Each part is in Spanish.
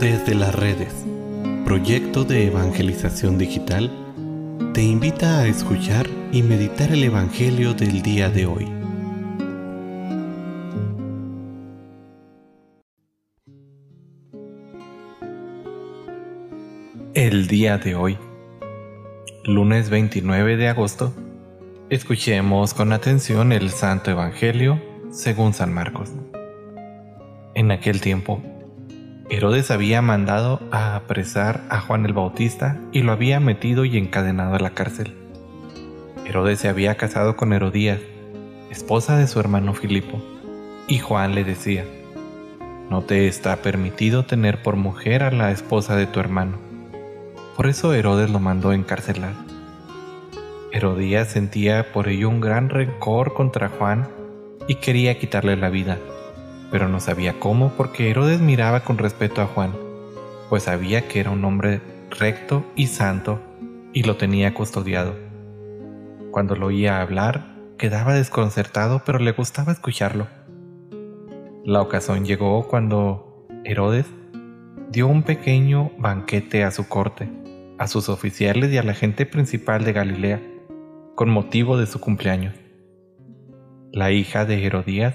Desde las redes, proyecto de evangelización digital, te invita a escuchar y meditar el Evangelio del día de hoy. El día de hoy, lunes 29 de agosto, escuchemos con atención el Santo Evangelio según San Marcos. En aquel tiempo, Herodes había mandado a apresar a Juan el Bautista y lo había metido y encadenado a la cárcel. Herodes se había casado con Herodías, esposa de su hermano Filipo, y Juan le decía, no te está permitido tener por mujer a la esposa de tu hermano. Por eso Herodes lo mandó encarcelar. Herodías sentía por ello un gran rencor contra Juan y quería quitarle la vida pero no sabía cómo porque Herodes miraba con respeto a Juan, pues sabía que era un hombre recto y santo y lo tenía custodiado. Cuando lo oía hablar, quedaba desconcertado, pero le gustaba escucharlo. La ocasión llegó cuando Herodes dio un pequeño banquete a su corte, a sus oficiales y a la gente principal de Galilea, con motivo de su cumpleaños. La hija de Herodías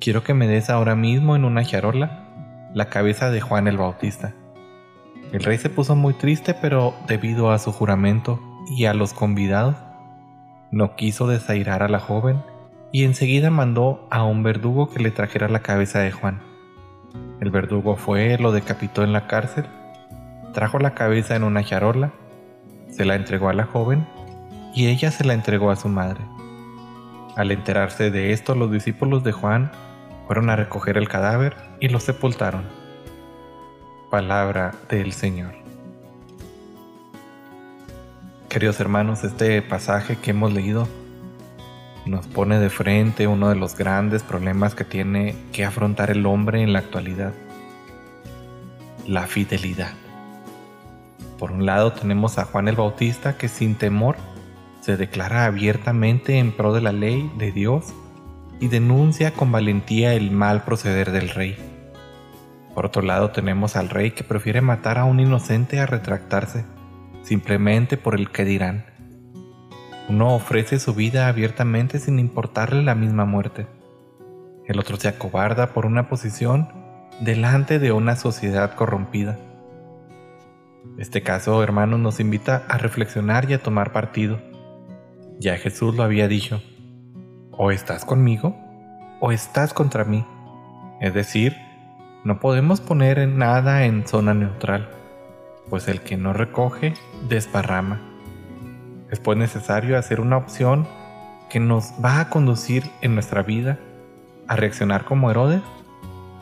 Quiero que me des ahora mismo en una charola la cabeza de Juan el Bautista. El rey se puso muy triste, pero debido a su juramento y a los convidados, no quiso desairar a la joven y enseguida mandó a un verdugo que le trajera la cabeza de Juan. El verdugo fue, lo decapitó en la cárcel, trajo la cabeza en una charola, se la entregó a la joven y ella se la entregó a su madre. Al enterarse de esto, los discípulos de Juan fueron a recoger el cadáver y lo sepultaron. Palabra del Señor. Queridos hermanos, este pasaje que hemos leído nos pone de frente uno de los grandes problemas que tiene que afrontar el hombre en la actualidad, la fidelidad. Por un lado tenemos a Juan el Bautista que sin temor se declara abiertamente en pro de la ley de Dios y denuncia con valentía el mal proceder del rey. Por otro lado tenemos al rey que prefiere matar a un inocente a retractarse, simplemente por el que dirán. Uno ofrece su vida abiertamente sin importarle la misma muerte. El otro se acobarda por una posición delante de una sociedad corrompida. Este caso, hermanos, nos invita a reflexionar y a tomar partido. Ya Jesús lo había dicho, o estás conmigo o estás contra mí. Es decir, no podemos poner nada en zona neutral, pues el que no recoge desparrama. Es pues necesario hacer una opción que nos va a conducir en nuestra vida a reaccionar como Herodes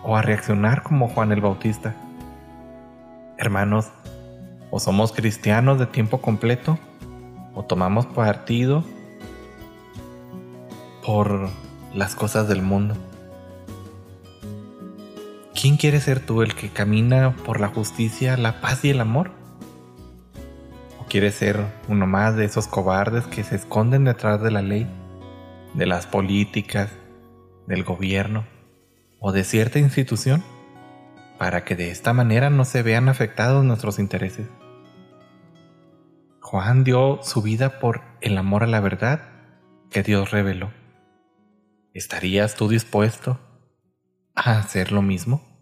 o a reaccionar como Juan el Bautista. Hermanos, o somos cristianos de tiempo completo o tomamos partido por las cosas del mundo. ¿Quién quiere ser tú el que camina por la justicia, la paz y el amor? ¿O quieres ser uno más de esos cobardes que se esconden detrás de la ley, de las políticas, del gobierno o de cierta institución? Para que de esta manera no se vean afectados nuestros intereses. Juan dio su vida por el amor a la verdad que Dios reveló. ¿Estarías tú dispuesto a hacer lo mismo?